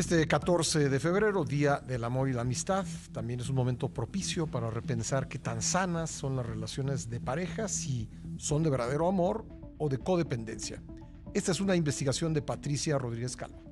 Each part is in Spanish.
Este 14 de febrero, Día del Amor y la Amistad, también es un momento propicio para repensar qué tan sanas son las relaciones de pareja, si son de verdadero amor o de codependencia. Esta es una investigación de Patricia Rodríguez Calvo.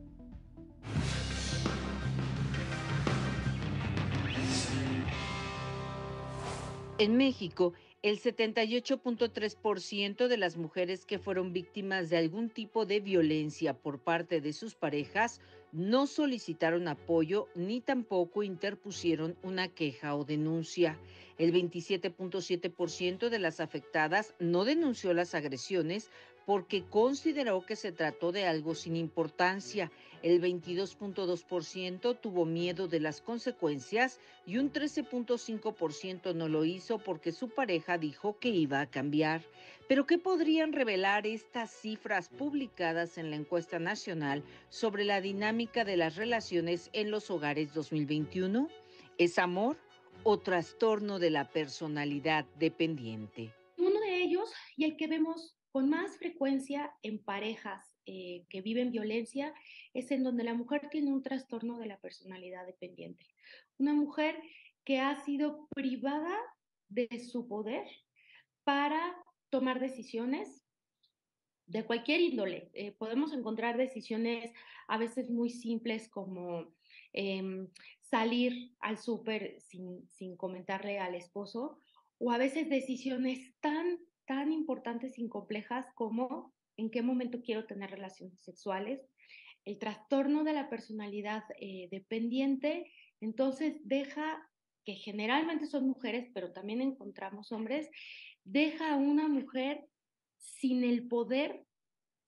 En México, el 78.3% de las mujeres que fueron víctimas de algún tipo de violencia por parte de sus parejas no solicitaron apoyo ni tampoco interpusieron una queja o denuncia. El 27.7% de las afectadas no denunció las agresiones porque consideró que se trató de algo sin importancia. El 22.2% tuvo miedo de las consecuencias y un 13.5% no lo hizo porque su pareja dijo que iba a cambiar. Pero ¿qué podrían revelar estas cifras publicadas en la encuesta nacional sobre la dinámica de las relaciones en los hogares 2021? ¿Es amor o trastorno de la personalidad dependiente? Uno de ellos y el que vemos con más frecuencia en parejas eh, que viven violencia es en donde la mujer tiene un trastorno de la personalidad dependiente. Una mujer que ha sido privada de su poder para tomar decisiones de cualquier índole. Eh, podemos encontrar decisiones a veces muy simples como em, salir al súper sin, sin comentarle al esposo o a veces decisiones tan tan importantes y complejas como en qué momento quiero tener relaciones sexuales, el trastorno de la personalidad eh, dependiente, entonces deja, que generalmente son mujeres, pero también encontramos hombres, deja a una mujer sin el poder,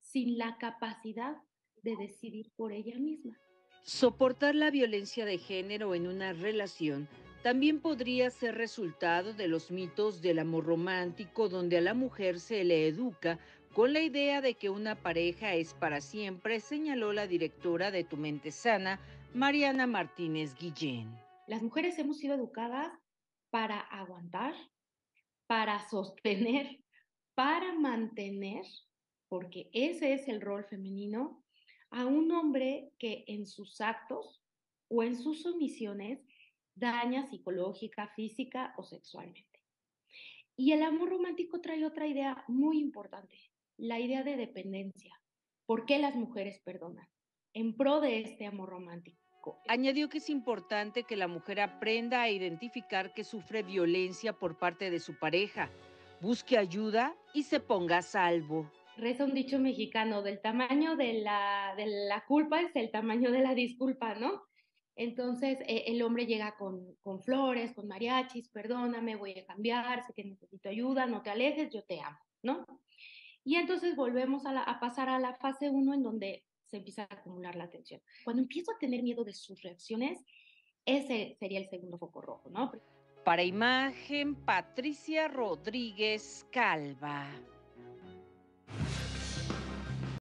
sin la capacidad de decidir por ella misma. Soportar la violencia de género en una relación también podría ser resultado de los mitos del amor romántico donde a la mujer se le educa con la idea de que una pareja es para siempre, señaló la directora de Tu Mente Sana, Mariana Martínez Guillén. Las mujeres hemos sido educadas para aguantar, para sostener, para mantener, porque ese es el rol femenino, a un hombre que en sus actos o en sus omisiones daña psicológica, física o sexualmente. Y el amor romántico trae otra idea muy importante, la idea de dependencia. ¿Por qué las mujeres perdonan? En pro de este amor romántico. Añadió que es importante que la mujer aprenda a identificar que sufre violencia por parte de su pareja, busque ayuda y se ponga a salvo. Reza un dicho mexicano, del tamaño de la, de la culpa es el tamaño de la disculpa, ¿no? Entonces eh, el hombre llega con, con, flores, con mariachis, perdóname, voy a cambiar, sé que necesito ayuda, no te alejes, yo te amo, ¿no? Y entonces volvemos a, a pasar a la fase 1 en donde se empieza a acumular la atención. Cuando empiezo a tener miedo de sus reacciones, ese sería el segundo foco rojo, ¿no? Para imagen, Patricia Rodríguez Calva.